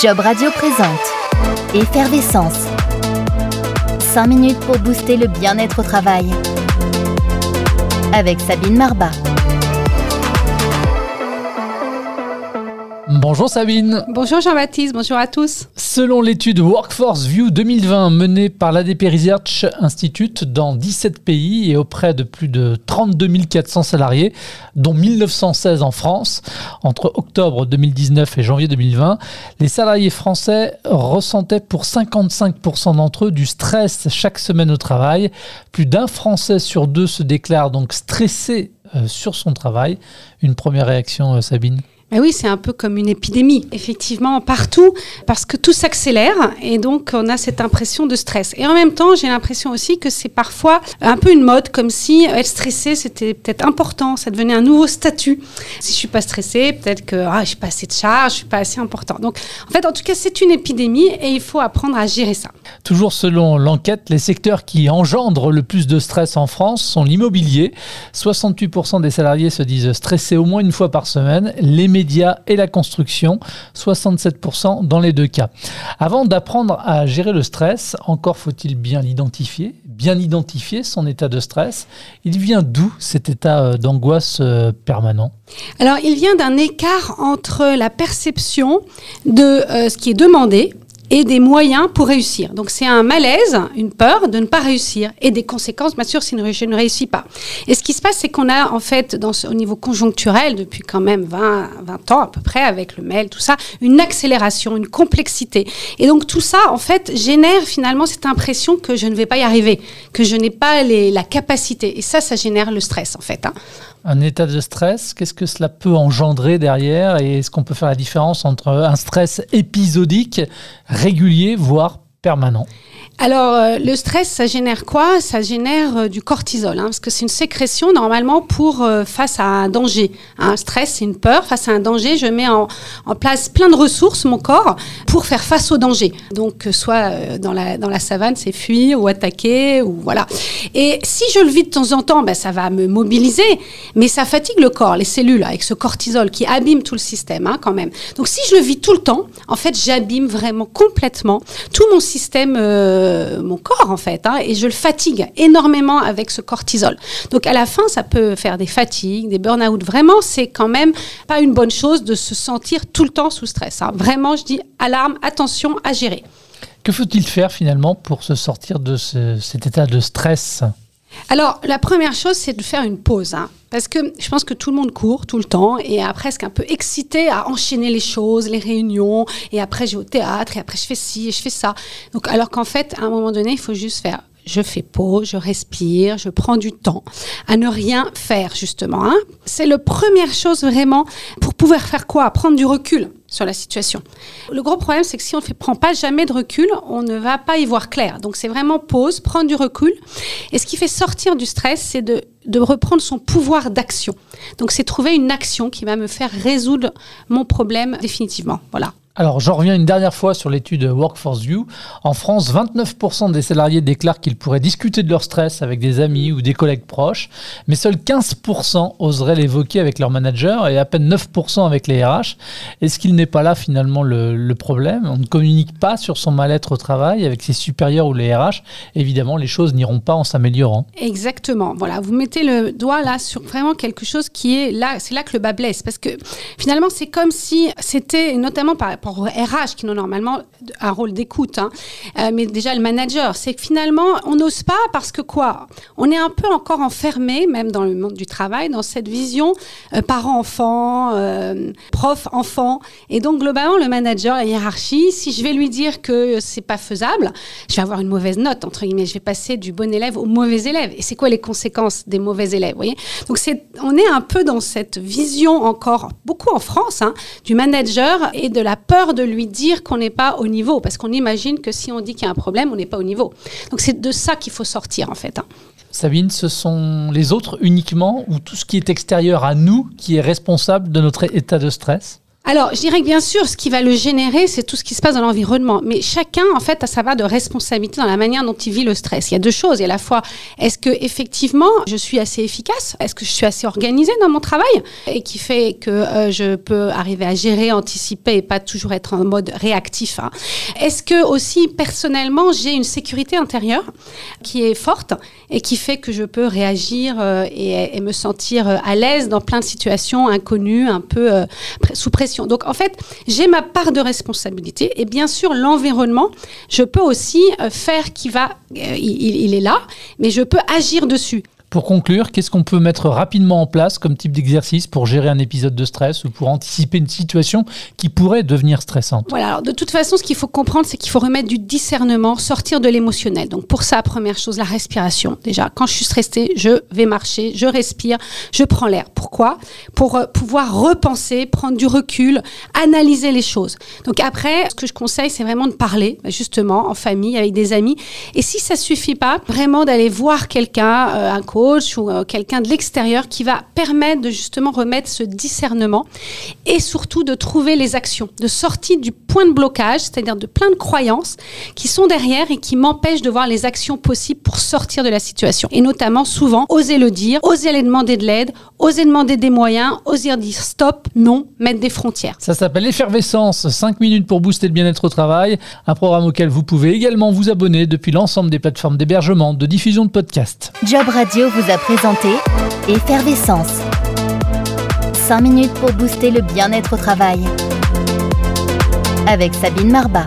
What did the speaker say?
Job Radio présente Effervescence. 5 minutes pour booster le bien-être au travail. Avec Sabine Marbat. Bonjour Sabine. Bonjour Jean-Baptiste, bonjour à tous. Selon l'étude Workforce View 2020 menée par l'ADP Research Institute dans 17 pays et auprès de plus de 32 400 salariés, dont 1916 en France, entre octobre 2019 et janvier 2020, les salariés français ressentaient pour 55% d'entre eux du stress chaque semaine au travail. Plus d'un Français sur deux se déclare donc stressé euh, sur son travail. Une première réaction, euh, Sabine? Ben oui, c'est un peu comme une épidémie, effectivement, partout, parce que tout s'accélère et donc on a cette impression de stress. Et en même temps, j'ai l'impression aussi que c'est parfois un peu une mode, comme si être stressé, c'était peut-être important, ça devenait un nouveau statut. Si je suis pas stressé, peut-être que ah, je suis pas assez de charge, je suis pas assez important. Donc, en fait, en tout cas, c'est une épidémie et il faut apprendre à gérer ça. Toujours selon l'enquête, les secteurs qui engendrent le plus de stress en France sont l'immobilier. 68% des salariés se disent stressés au moins une fois par semaine. Médias et la construction, 67% dans les deux cas. Avant d'apprendre à gérer le stress, encore faut-il bien l'identifier, bien identifier son état de stress. Il vient d'où cet état euh, d'angoisse euh, permanent? Alors, il vient d'un écart entre la perception de euh, ce qui est demandé et des moyens pour réussir. Donc c'est un malaise, une peur de ne pas réussir et des conséquences, bien sûr, si je ne réussis pas. Et ce qui se passe, c'est qu'on a en fait, dans au niveau conjoncturel, depuis quand même 20, 20 ans à peu près, avec le mail, tout ça, une accélération, une complexité. Et donc tout ça, en fait, génère finalement cette impression que je ne vais pas y arriver, que je n'ai pas la capacité. Et ça, ça génère le stress, en fait. Hein un état de stress, qu'est-ce que cela peut engendrer derrière et est-ce qu'on peut faire la différence entre un stress épisodique, régulier, voire alors, euh, le stress, ça génère quoi? Ça génère euh, du cortisol, hein, parce que c'est une sécrétion normalement pour euh, face à un danger. Un stress, c'est une peur. Face à un danger, je mets en, en, place plein de ressources, mon corps, pour faire face au danger. Donc, soit dans la, dans la savane, c'est fuir ou attaquer, ou voilà. Et si je le vis de temps en temps, ben, ça va me mobiliser, mais ça fatigue le corps, les cellules, avec ce cortisol qui abîme tout le système, hein, quand même. Donc, si je le vis tout le temps, en fait, j'abîme vraiment complètement tout mon système. Euh, mon corps en fait, hein, et je le fatigue énormément avec ce cortisol. Donc à la fin, ça peut faire des fatigues, des burn-out. Vraiment, c'est quand même pas une bonne chose de se sentir tout le temps sous stress. Hein. Vraiment, je dis alarme, attention à gérer. Que faut-il faire finalement pour se sortir de cet état de stress? Alors, la première chose, c'est de faire une pause. Hein. parce que je pense que tout le monde court tout le temps et est presque un peu excité à enchaîner les choses, les réunions. Et après, je vais au théâtre et après, je fais ci et je fais ça. Donc, alors qu'en fait, à un moment donné, il faut juste faire je fais pause, je respire, je prends du temps à ne rien faire justement. Hein. C'est la première chose vraiment pour pouvoir faire quoi? Prendre du recul sur la situation. Le gros problème, c'est que si on ne prend pas jamais de recul, on ne va pas y voir clair. Donc c'est vraiment pause, prendre du recul. Et ce qui fait sortir du stress, c'est de, de reprendre son pouvoir d'action. Donc c'est trouver une action qui va me faire résoudre mon problème définitivement. Voilà. Alors, j'en reviens une dernière fois sur l'étude Workforce View. En France, 29% des salariés déclarent qu'ils pourraient discuter de leur stress avec des amis ou des collègues proches, mais seuls 15% oseraient l'évoquer avec leur manager et à peine 9% avec les RH. Est-ce qu'il n'est pas là finalement le, problème? On ne communique pas sur son mal-être au travail avec ses supérieurs ou les RH. Évidemment, les choses n'iront pas en s'améliorant. Exactement. Voilà, vous mettez le doigt là sur vraiment quelque chose qui est là, c'est là que le bas blesse, parce que finalement, c'est comme si c'était notamment par rapport RH qui ont normalement un rôle d'écoute, hein. euh, mais déjà le manager, c'est que finalement on n'ose pas parce que quoi? On est un peu encore enfermé, même dans le monde du travail, dans cette vision euh, parent-enfant, euh, prof-enfant, et donc globalement le manager, la hiérarchie, si je vais lui dire que c'est pas faisable, je vais avoir une mauvaise note entre guillemets, je vais passer du bon élève au mauvais élève. Et c'est quoi les conséquences des mauvais élèves, voyez? Donc c'est, on est un peu dans cette vision encore beaucoup en France hein, du manager et de la peur de lui dire qu'on n'est pas au niveau, parce qu'on imagine que si on dit qu'il y a un problème, on n'est pas au niveau. Donc c'est de ça qu'il faut sortir en fait. Hein. Sabine, ce sont les autres uniquement ou tout ce qui est extérieur à nous qui est responsable de notre état de stress? Alors, je dirais que bien sûr, ce qui va le générer, c'est tout ce qui se passe dans l'environnement. Mais chacun, en fait, a sa part de responsabilité dans la manière dont il vit le stress. Il y a deux choses. Il y a la fois, est-ce que effectivement, je suis assez efficace? Est-ce que je suis assez organisée dans mon travail? Et qui fait que euh, je peux arriver à gérer, anticiper et pas toujours être en mode réactif. Hein. Est-ce que aussi, personnellement, j'ai une sécurité intérieure qui est forte et qui fait que je peux réagir euh, et, et, me sentir euh, à l'aise dans plein de situations inconnues, un peu sous pression donc en fait, j'ai ma part de responsabilité et bien sûr l'environnement, je peux aussi euh, faire qui va, euh, il, est là, mais je peux agir dessus. Pour conclure, qu'est-ce qu'on peut mettre rapidement en place comme type d'exercice pour gérer un épisode de stress ou pour anticiper une situation qui pourrait devenir stressante? Voilà, alors de toute façon, ce qu'il faut comprendre, c'est qu'il faut remettre du discernement, sortir de l'émotionnel. Donc pour ça, première chose, la respiration. Déjà, quand je suis stressée, je vais marcher, je respire, je prends l'air. Pourquoi? Pour euh, pouvoir repenser, prendre du recul, analyser les choses. Donc après, ce que je conseille, c'est vraiment de parler, justement, en famille, avec des amis. Et si ça suffit pas, vraiment d'aller voir quelqu'un, euh, un coach, ou euh, quelqu'un de l'extérieur qui va permettre de justement remettre ce discernement et surtout de trouver les actions, de sortir du point de blocage, c'est-à-dire de plein de croyances qui sont derrière et qui m'empêchent de voir les actions possibles pour sortir de la situation. Et notamment, souvent, oser le dire, oser aller demander de l'aide, oser demander des moyens, oser dire stop, non, mettre des frontières. Ça s'appelle Effervescence, 5 minutes pour booster le bien-être au travail, un programme auquel vous pouvez également vous abonner depuis l'ensemble des plateformes d'hébergement, de diffusion de podcasts. Job Radio vous a présenté Effervescence. 5 minutes pour booster le bien-être au travail. Avec Sabine Marbat.